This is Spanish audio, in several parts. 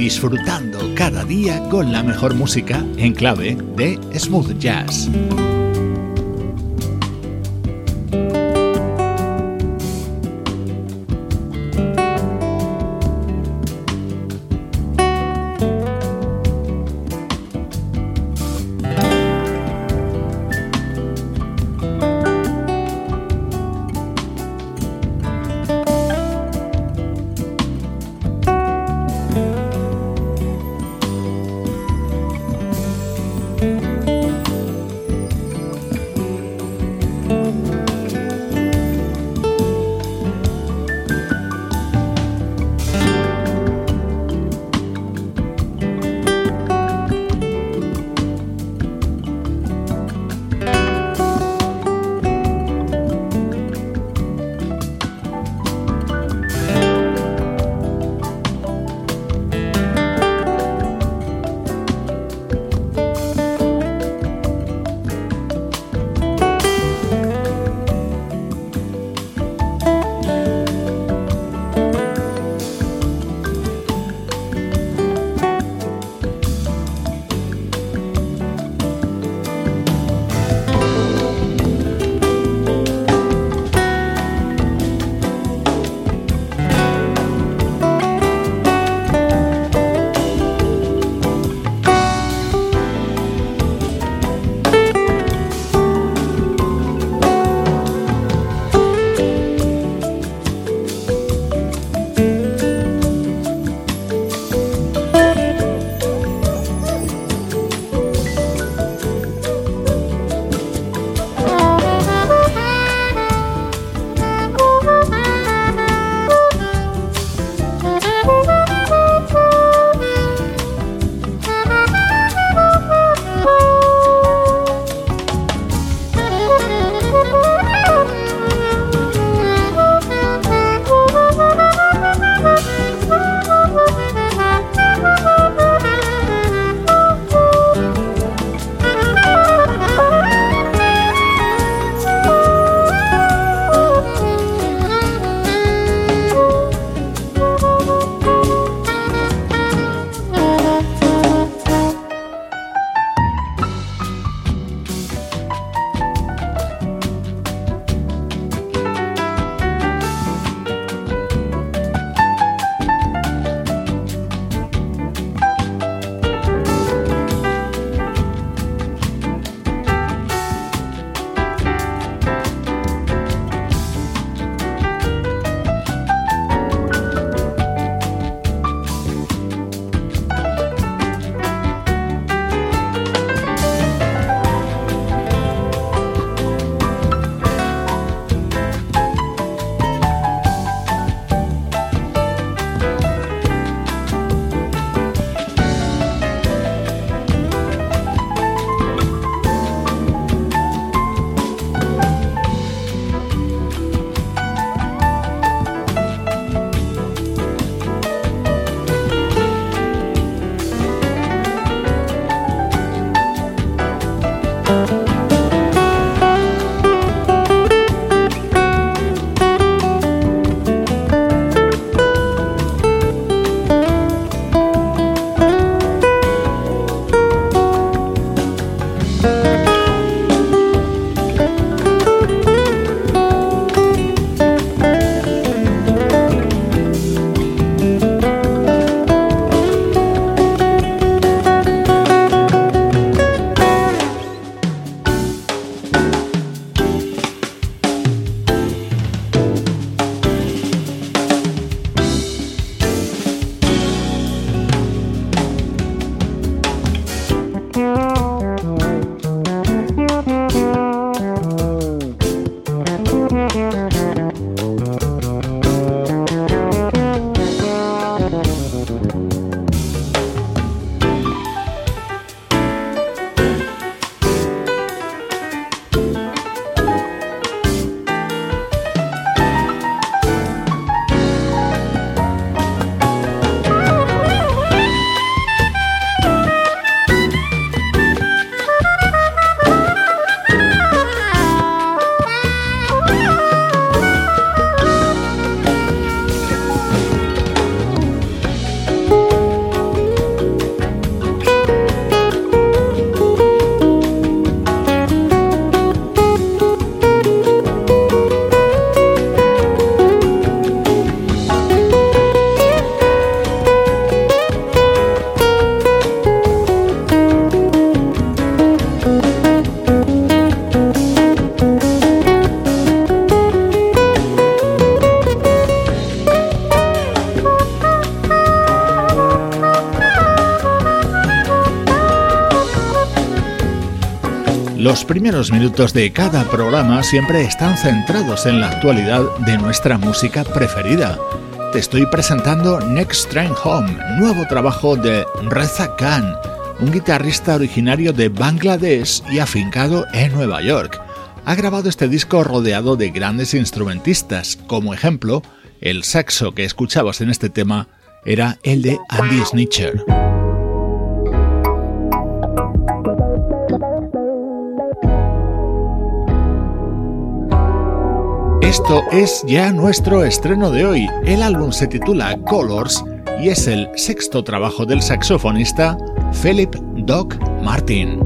disfrutando cada día con la mejor música en clave de smooth jazz. Los primeros minutos de cada programa siempre están centrados en la actualidad de nuestra música preferida. Te estoy presentando Next Train Home, nuevo trabajo de Reza Khan, un guitarrista originario de Bangladesh y afincado en Nueva York. Ha grabado este disco rodeado de grandes instrumentistas, como ejemplo, el saxo que escuchabas en este tema era el de Andy Snitcher. Esto es ya nuestro estreno de hoy. El álbum se titula Colors y es el sexto trabajo del saxofonista Philip Doc Martin.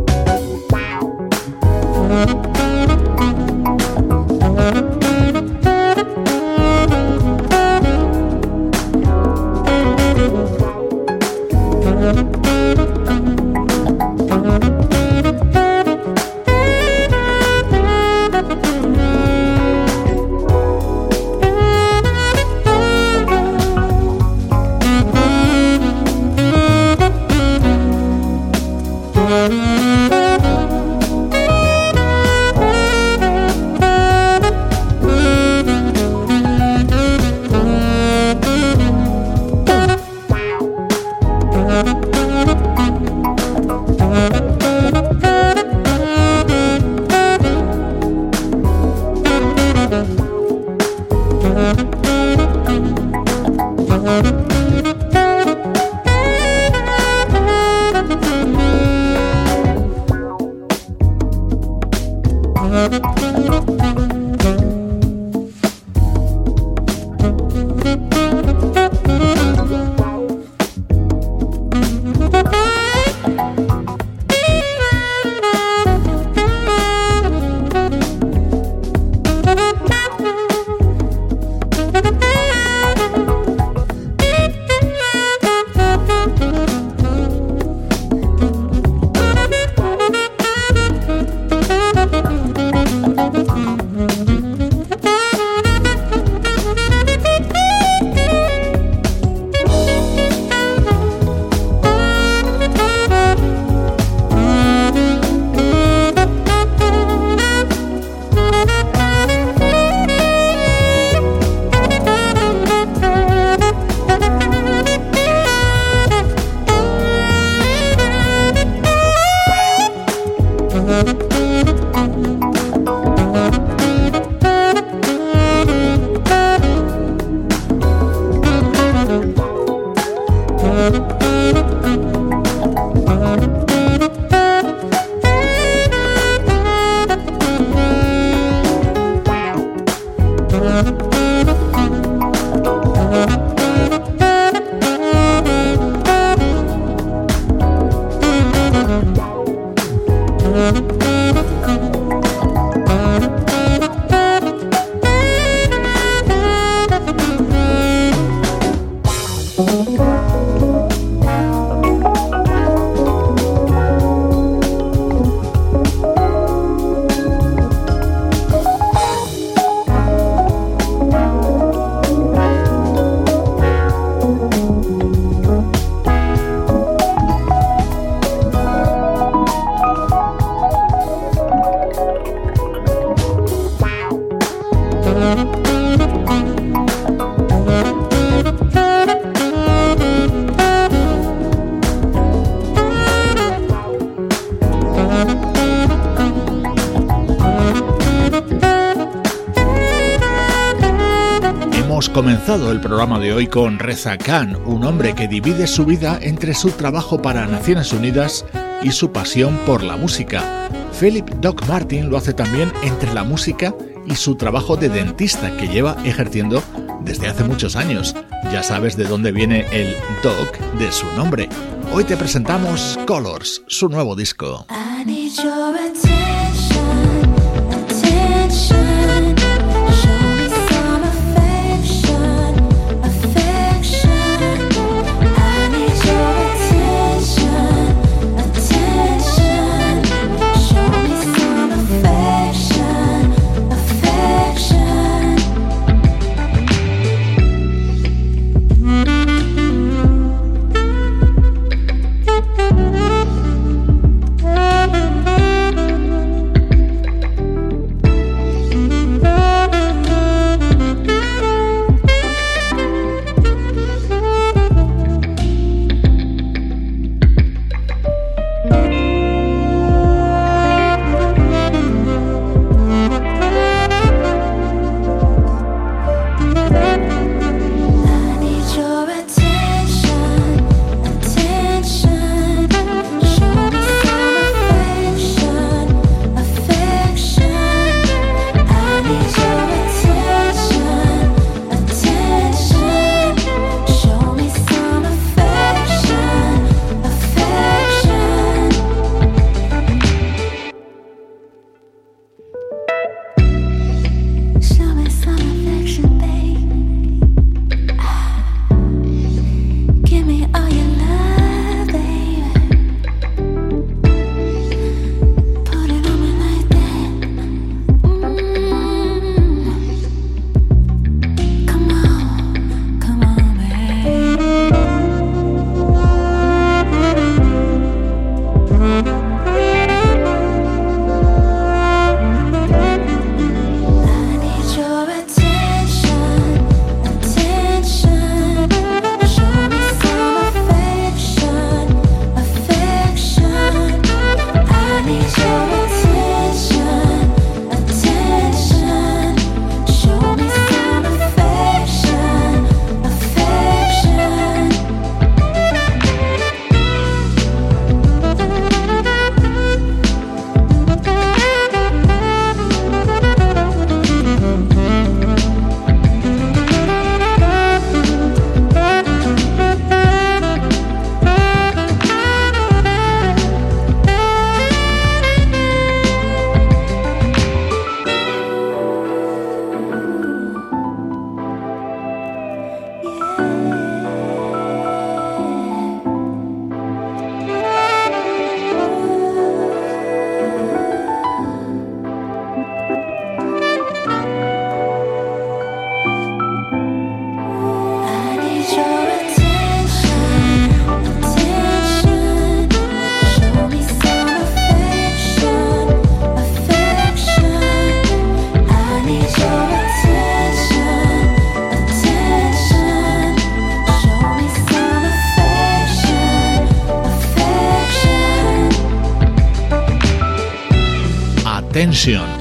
Programa de hoy con Reza Khan, un hombre que divide su vida entre su trabajo para Naciones Unidas y su pasión por la música. Philip Doc Martin lo hace también entre la música y su trabajo de dentista que lleva ejerciendo desde hace muchos años. Ya sabes de dónde viene el Doc de su nombre. Hoy te presentamos Colors, su nuevo disco.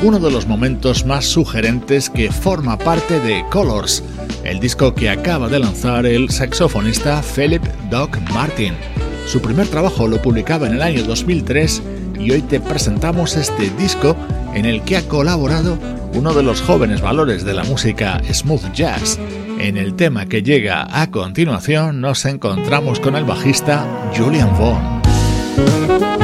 Uno de los momentos más sugerentes que forma parte de Colors, el disco que acaba de lanzar el saxofonista Philip Doc Martin. Su primer trabajo lo publicaba en el año 2003 y hoy te presentamos este disco en el que ha colaborado uno de los jóvenes valores de la música smooth jazz. En el tema que llega a continuación nos encontramos con el bajista Julian Vaughn.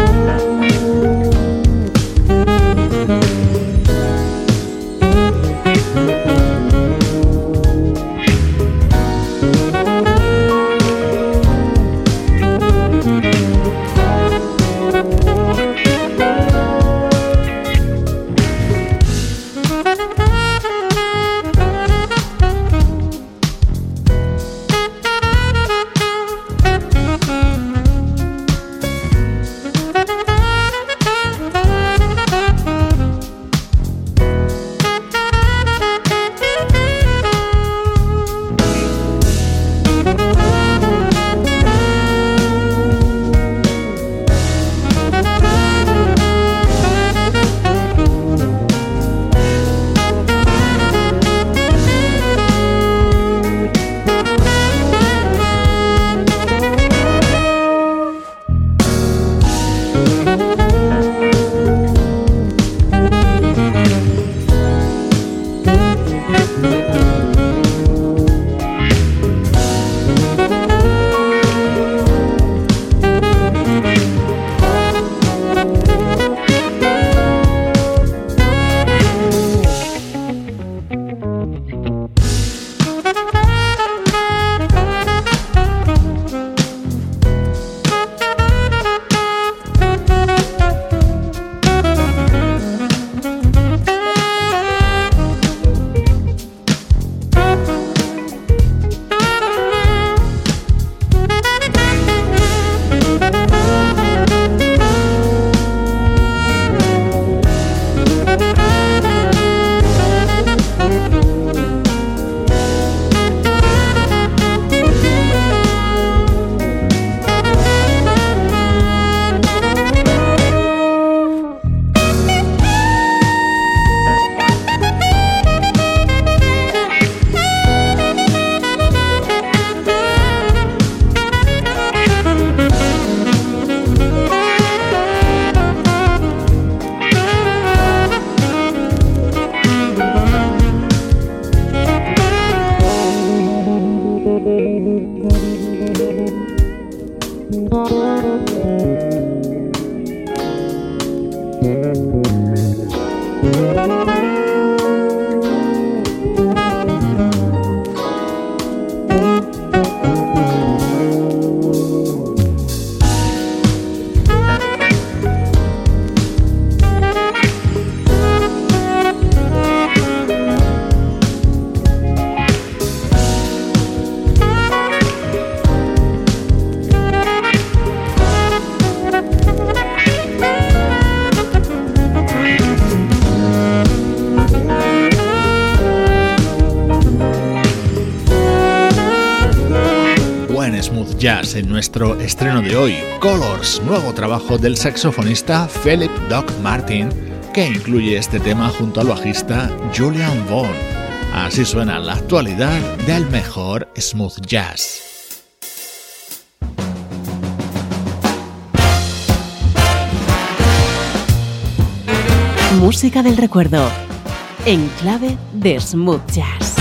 Nuestro estreno de hoy, Colors, nuevo trabajo del saxofonista Philip Doc Martin, que incluye este tema junto al bajista Julian Vaughn. Así suena la actualidad del mejor smooth jazz. Música del recuerdo, en clave de smooth jazz.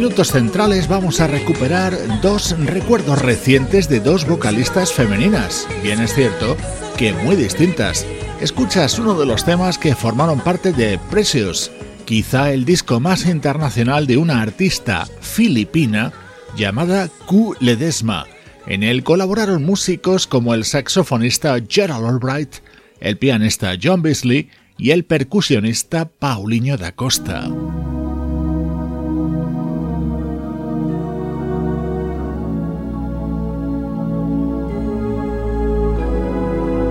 Minutos centrales vamos a recuperar dos recuerdos recientes de dos vocalistas femeninas. Bien es cierto que muy distintas. Escuchas uno de los temas que formaron parte de Precious, quizá el disco más internacional de una artista filipina llamada Q Ledesma. En él colaboraron músicos como el saxofonista Gerald Albright, el pianista John Beasley y el percusionista Paulinho da Costa.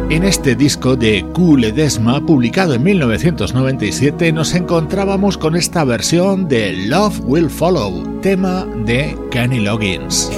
En este disco de Cool Desma, publicado en 1997, nos encontrábamos con esta versión de Love Will Follow, tema de Kenny Loggins.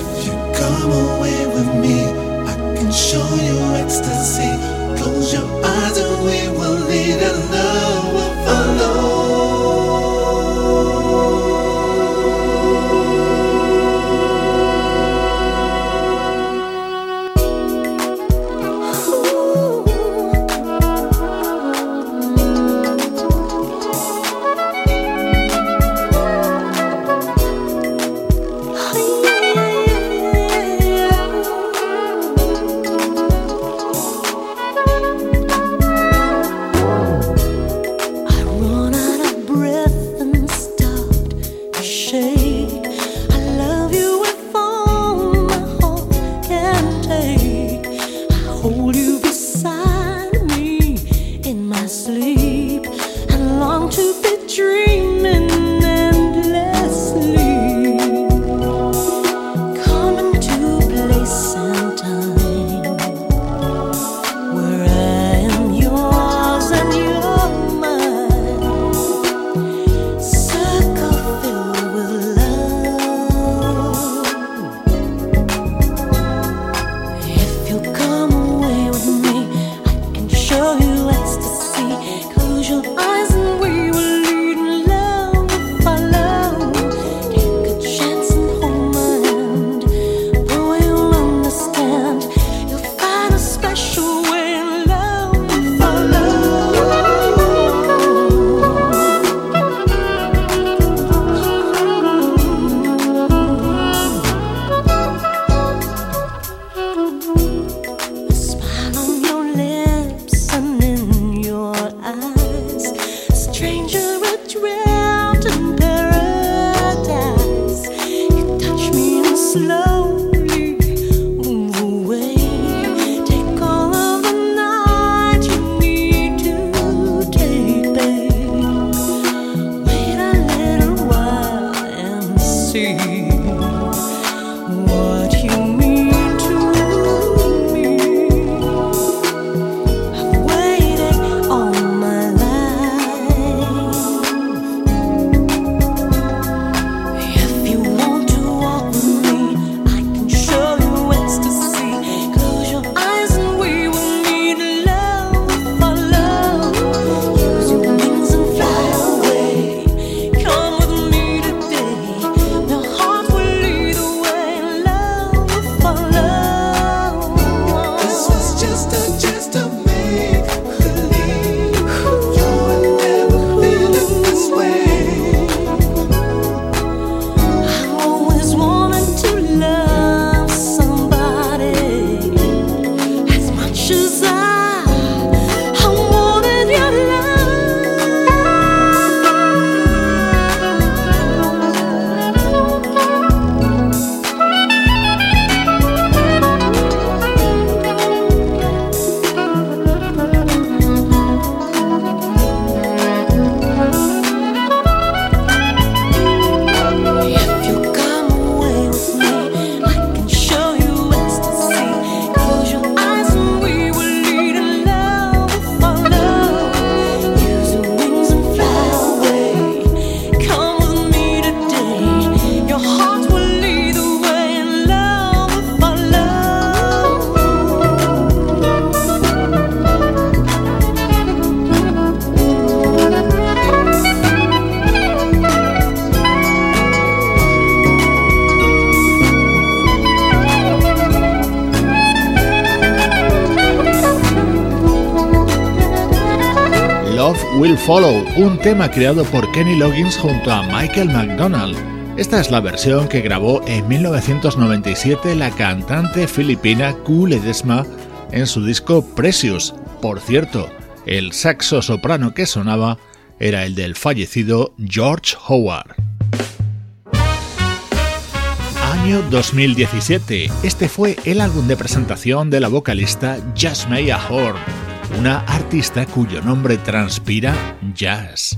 Will Follow, un tema creado por Kenny Loggins junto a Michael McDonald. Esta es la versión que grabó en 1997 la cantante filipina Ku Ledesma en su disco Precious. Por cierto, el saxo soprano que sonaba era el del fallecido George Howard. Año 2017. Este fue el álbum de presentación de la vocalista Jasmine Horn una artista cuyo nombre transpira jazz.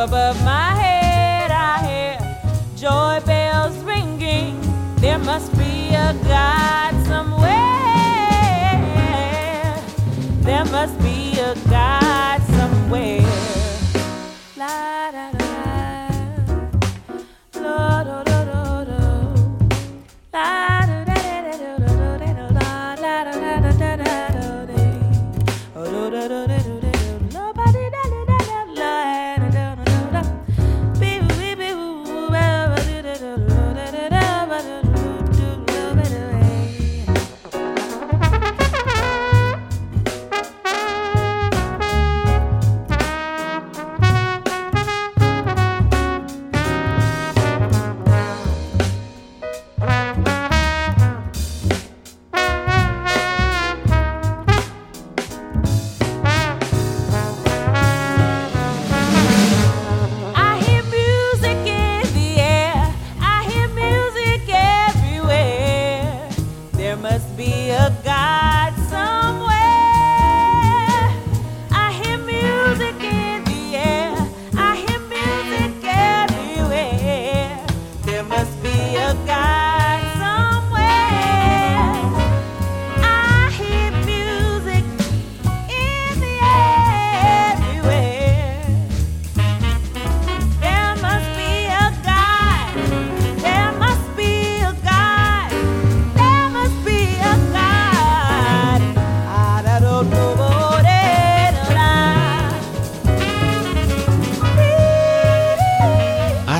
Above my head, I hear joy bells ringing. There must be a God somewhere. There must be a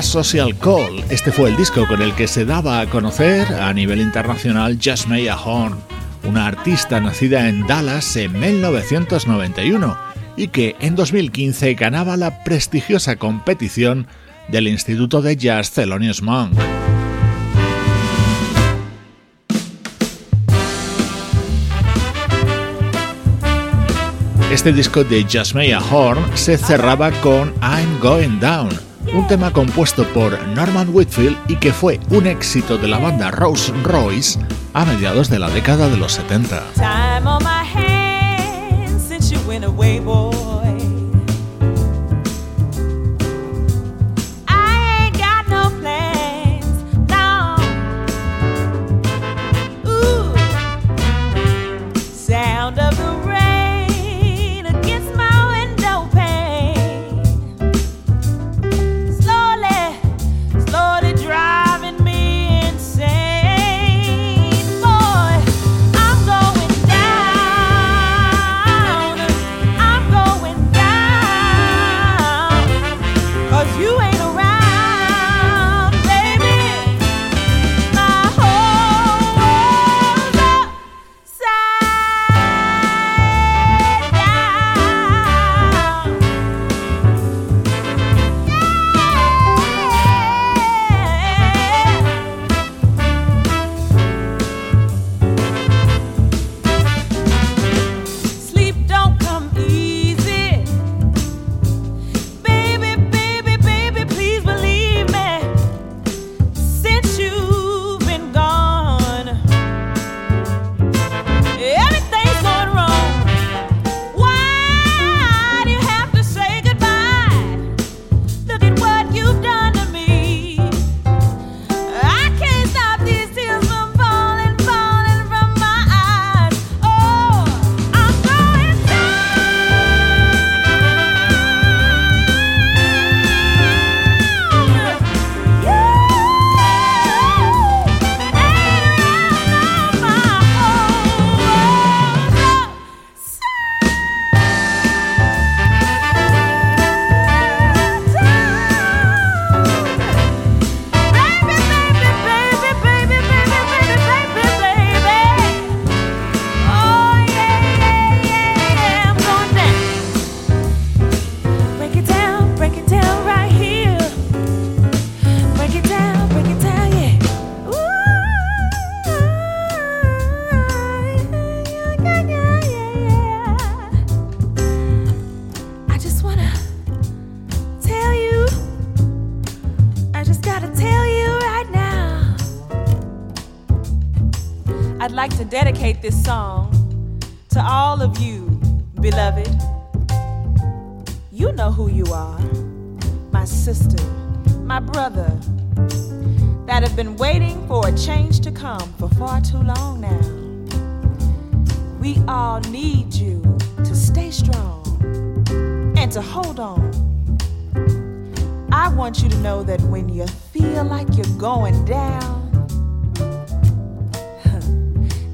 Social Call. Este fue el disco con el que se daba a conocer a nivel internacional Jasmine Horn, una artista nacida en Dallas en 1991 y que en 2015 ganaba la prestigiosa competición del Instituto de Jazz Thelonious Monk. Este disco de Jasmine Horn se cerraba con I'm Going Down un tema compuesto por Norman Whitfield y que fue un éxito de la banda Rose Royce a mediados de la década de los 70.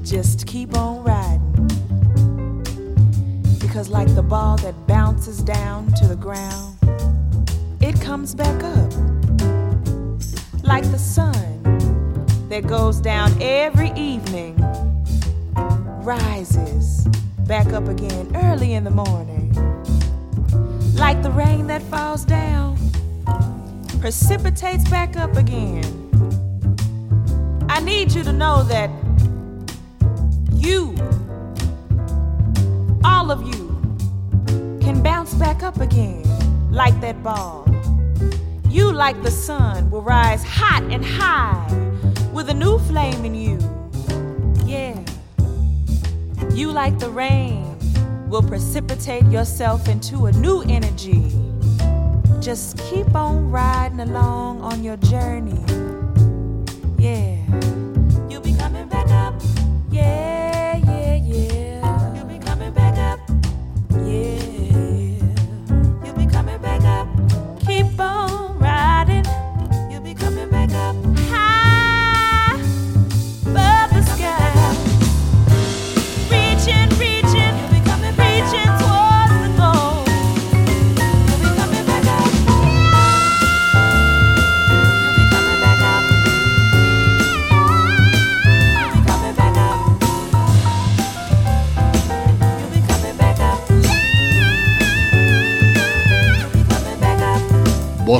Just keep on riding. Because, like the ball that bounces down to the ground, it comes back up. Like the sun that goes down every evening, rises back up again early in the morning. Like the rain that falls down, precipitates back up again. I need you to know that you, all of you, can bounce back up again like that ball. You, like the sun, will rise hot and high with a new flame in you. Yeah. You, like the rain, will precipitate yourself into a new energy. Just keep on riding along on your journey. Yeah.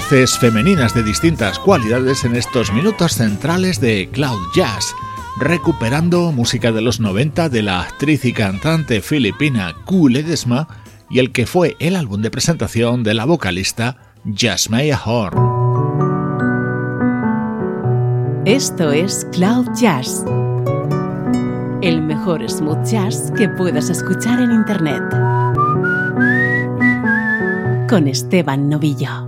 Voces femeninas de distintas cualidades en estos minutos centrales de Cloud Jazz, recuperando música de los 90 de la actriz y cantante filipina Ku Ledesma y el que fue el álbum de presentación de la vocalista Jasmine Horn. Esto es Cloud Jazz, el mejor smooth jazz que puedas escuchar en Internet. Con Esteban Novillo.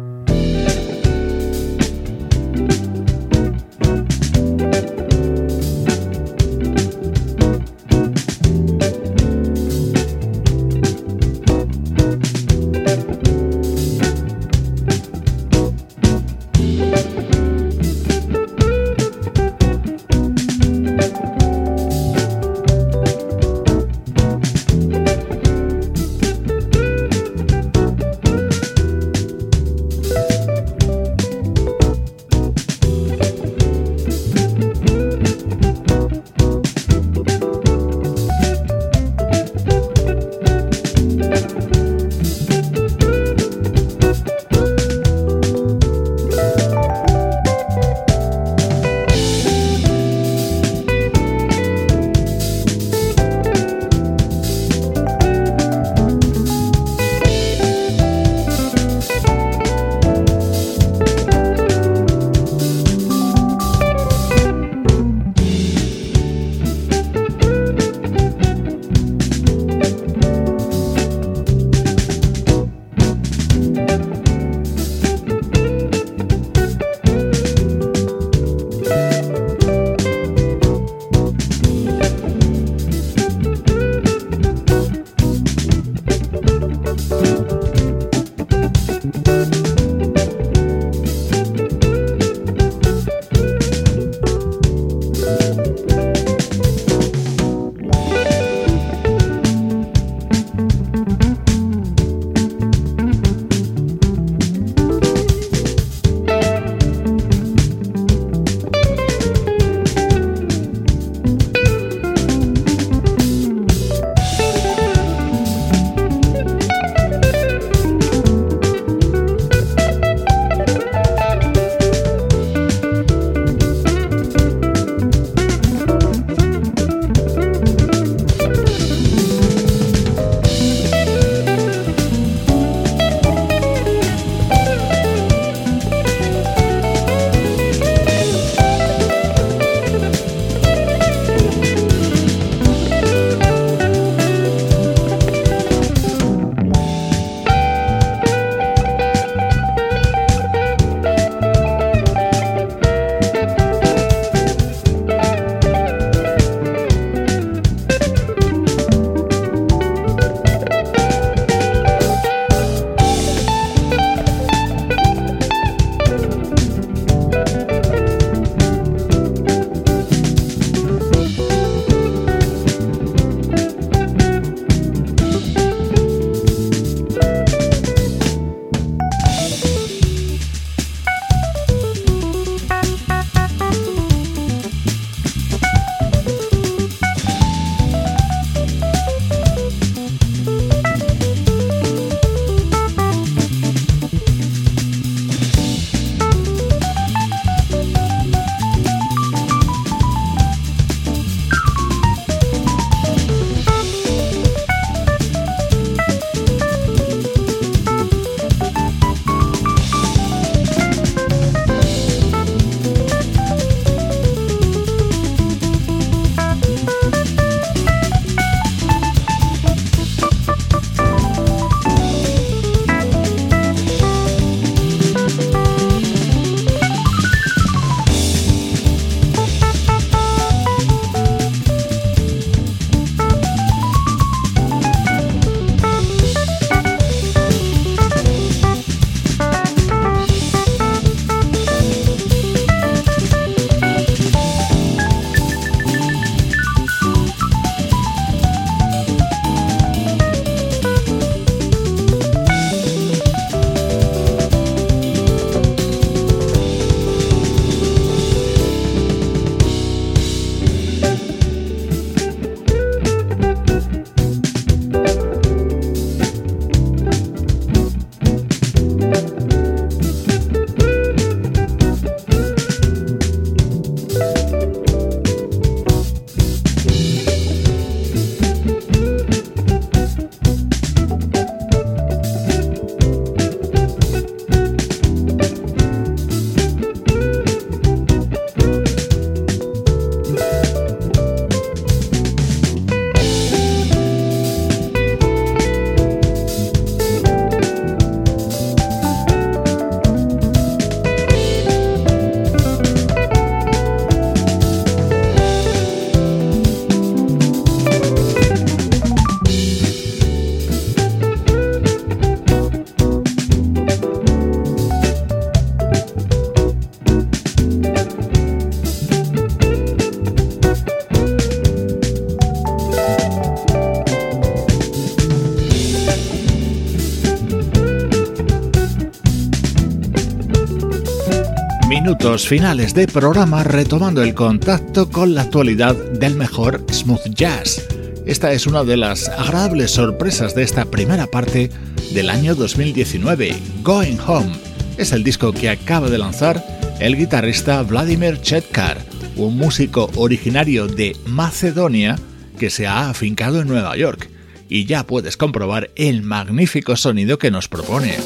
Minutos finales de programa retomando el contacto con la actualidad del mejor smooth jazz. Esta es una de las agradables sorpresas de esta primera parte del año 2019, Going Home. Es el disco que acaba de lanzar el guitarrista Vladimir Chetkar, un músico originario de Macedonia que se ha afincado en Nueva York. Y ya puedes comprobar el magnífico sonido que nos propone.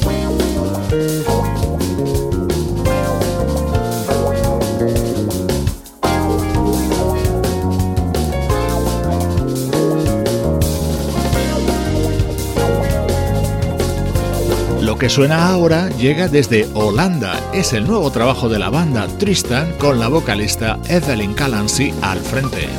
Que suena ahora llega desde Holanda. Es el nuevo trabajo de la banda Tristan con la vocalista Evelyn Calancy al frente.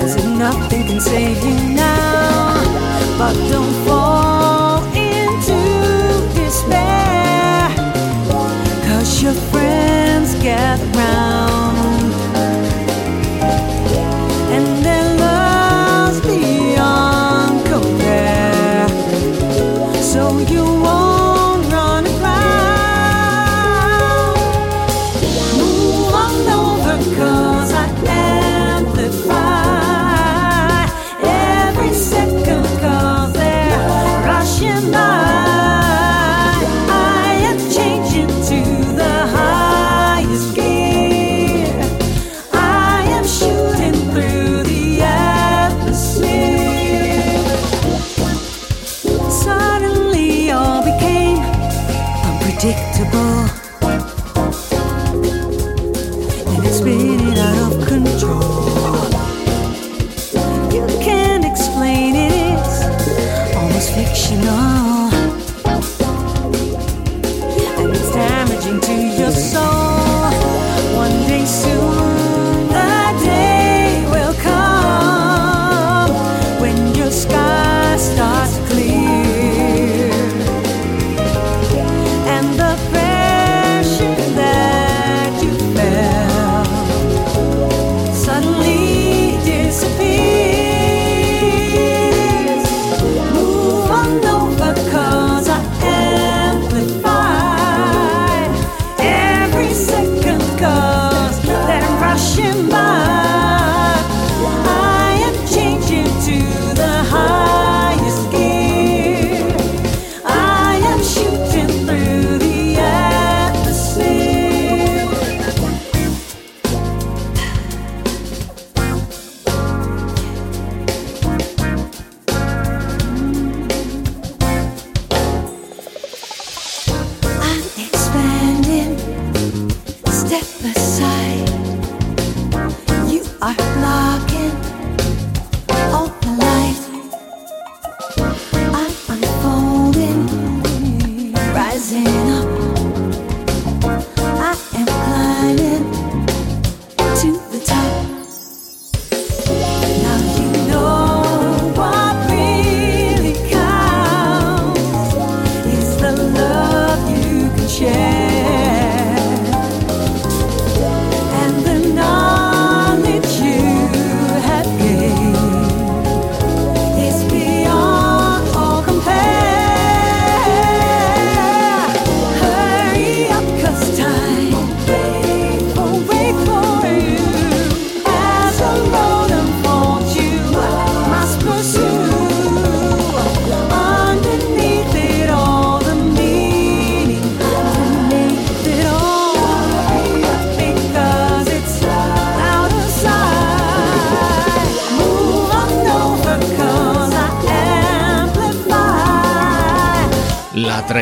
As if nothing can save you now But don't fall into despair. Cause your friends gather round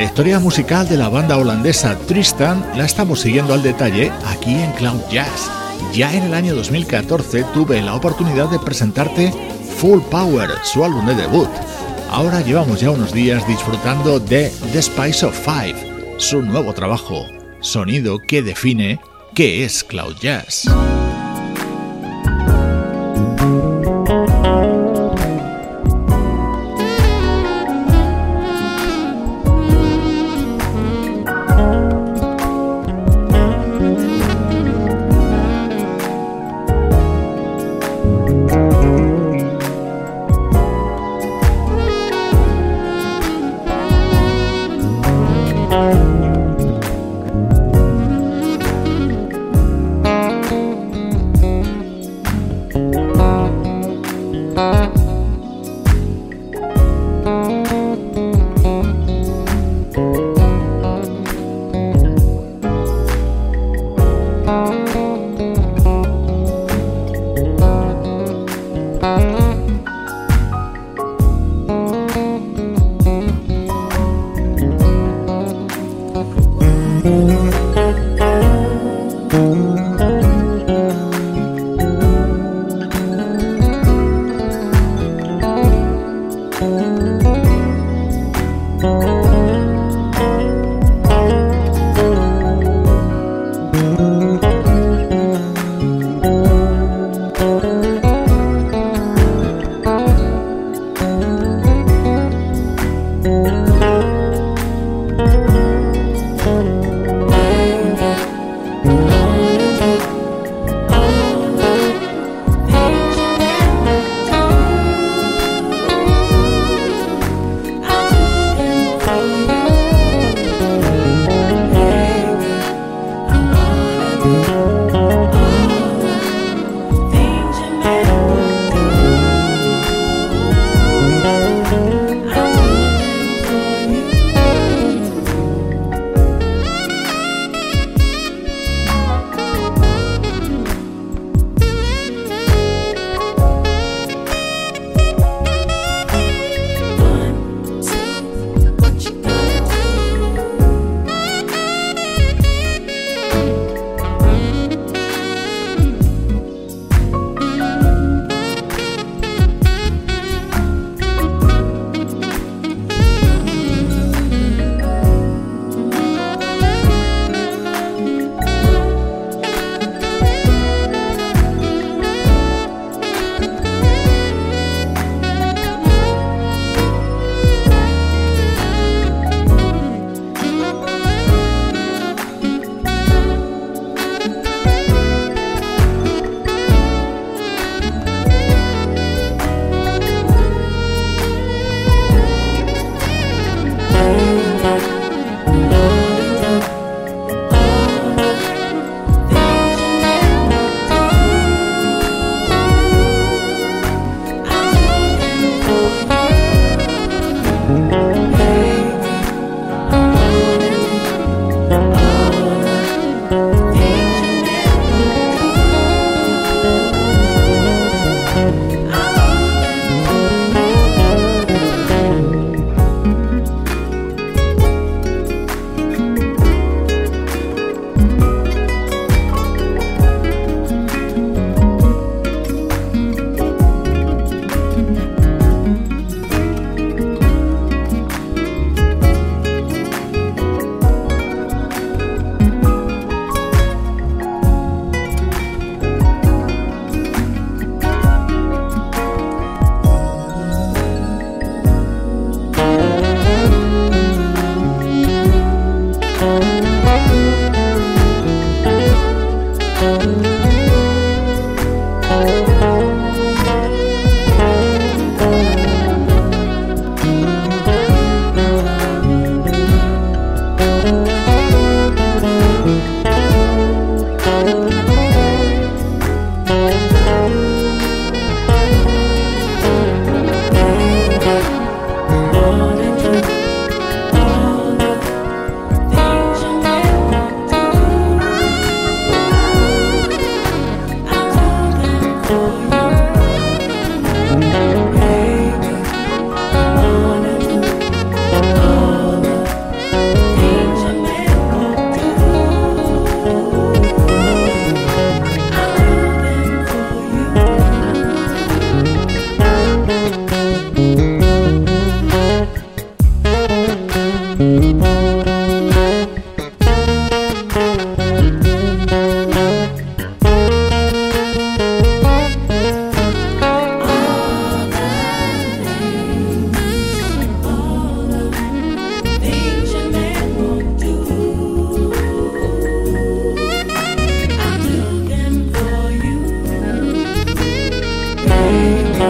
historia musical de la banda holandesa Tristan la estamos siguiendo al detalle aquí en Cloud Jazz. Ya en el año 2014 tuve la oportunidad de presentarte Full Power, su álbum de debut. Ahora llevamos ya unos días disfrutando de The Spice of Five, su nuevo trabajo, sonido que define qué es Cloud Jazz.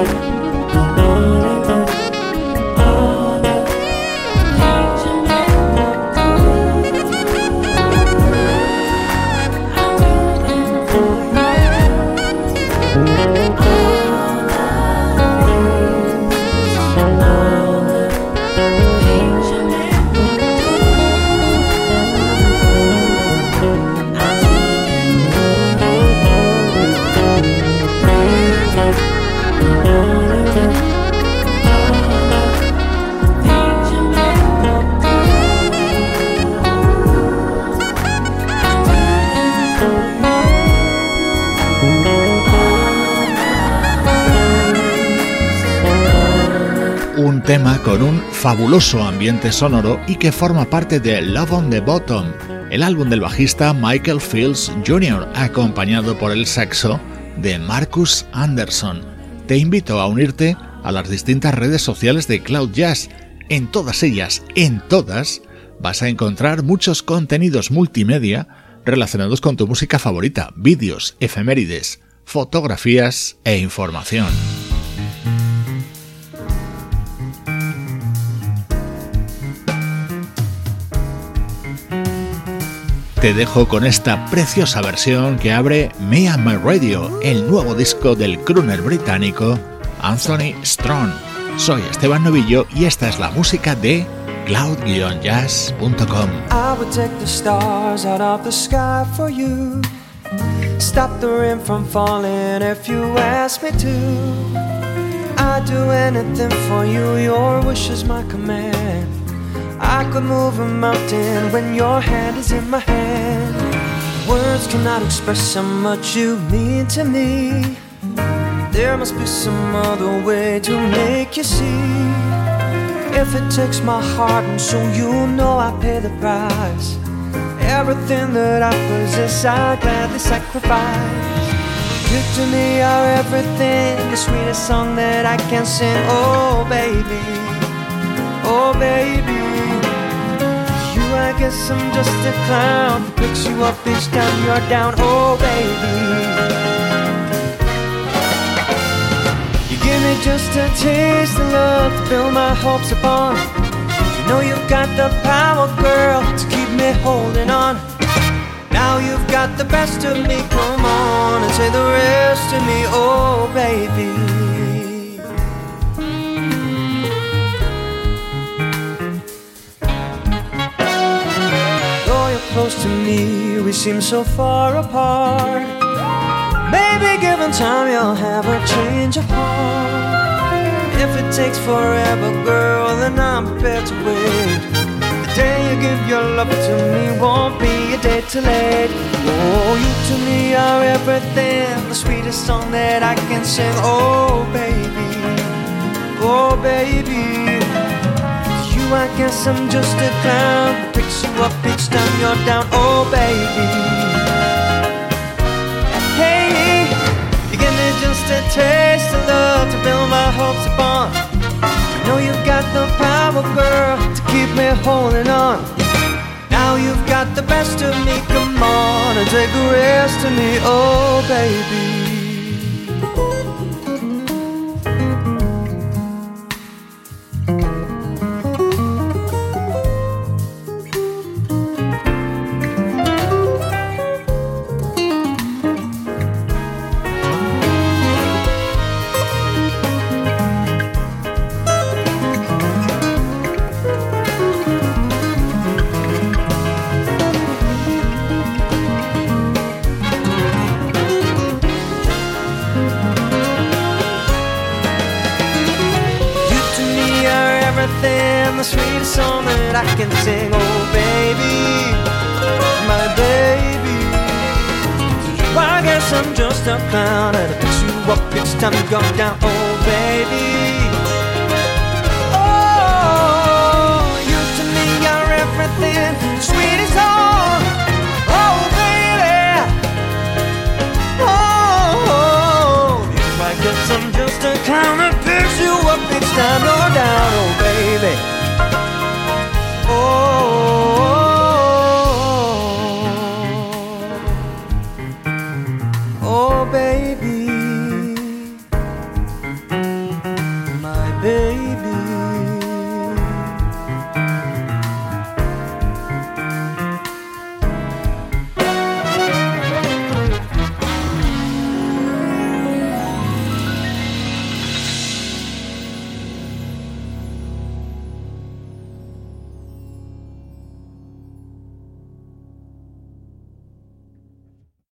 Tema fabuloso ambiente sonoro y que forma parte de Love on the Bottom, el álbum del bajista Michael Fields Jr., acompañado por el saxo de Marcus Anderson. Te invito a unirte a las distintas redes sociales de Cloud Jazz. En todas ellas, en todas, vas a encontrar muchos contenidos multimedia relacionados con tu música favorita, vídeos, efemérides, fotografías e información. Te dejo con esta preciosa versión que abre Me and My Radio, el nuevo disco del crooner británico Anthony Strong. Soy Esteban Novillo y esta es la música de cloud-jazz.com. I would take the stars out of the sky for you. Stop the rain from falling if you ask me to. I'd do anything for you, your wish is my command. I could move a mountain when your hand is in my hand. Words cannot express how much you mean to me. There must be some other way to make you see. If it takes my heart and soul, you know I pay the price. Everything that I possess, I gladly sacrifice. You to me are everything, the sweetest song that I can sing. Oh, baby, oh, baby. I guess I'm just a clown who picks you up each time you're down. Oh, baby. You give me just a taste of love to build my hopes upon. You know you've got the power, girl, to keep me holding on. Now you've got the best of me, come on and say the rest to me, oh, baby. Close to me, we seem so far apart. Maybe given time, you'll have a change of heart. If it takes forever, girl, then I'm prepared to wait. The day you give your love to me won't be a day too late. Oh, you to me are everything, the sweetest song that I can sing. Oh, baby, oh, baby. You, I guess I'm just a clown picks you up each time you're down. Oh, baby. Hey, you give me just a taste of love to build my hopes upon. You know you've got the power, girl, to keep me holding on. Now you've got the best of me, come on and take the rest of me, oh, baby.